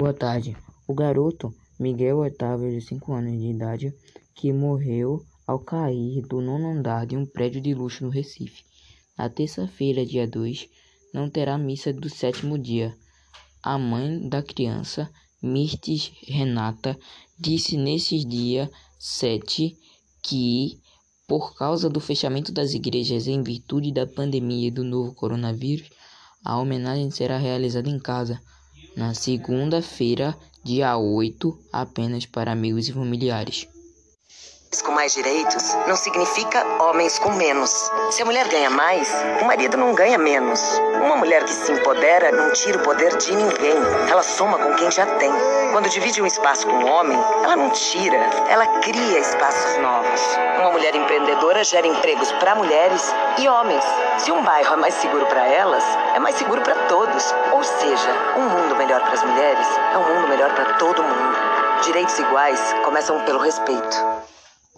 Boa tarde. O garoto Miguel Otávio, de 5 anos de idade, que morreu ao cair do nono andar de um prédio de luxo no Recife. Na terça-feira, dia 2, não terá missa do sétimo dia. A mãe da criança, Mirtes Renata, disse nesses dias 7 que, por causa do fechamento das igrejas em virtude da pandemia e do novo coronavírus, a homenagem será realizada em casa na segunda-feira, dia 8, apenas para amigos e familiares. Com mais direitos não significa homens com menos. Se a mulher ganha mais, o marido não ganha menos. Uma mulher que se empodera não tira o poder de ninguém. Ela soma com quem já tem. Quando divide um espaço com um homem, ela não tira, ela cria espaços novos. Uma gera empregos para mulheres e homens. Se um bairro é mais seguro para elas, é mais seguro para todos. Ou seja, um mundo melhor para as mulheres é um mundo melhor para todo mundo. Direitos iguais começam pelo respeito.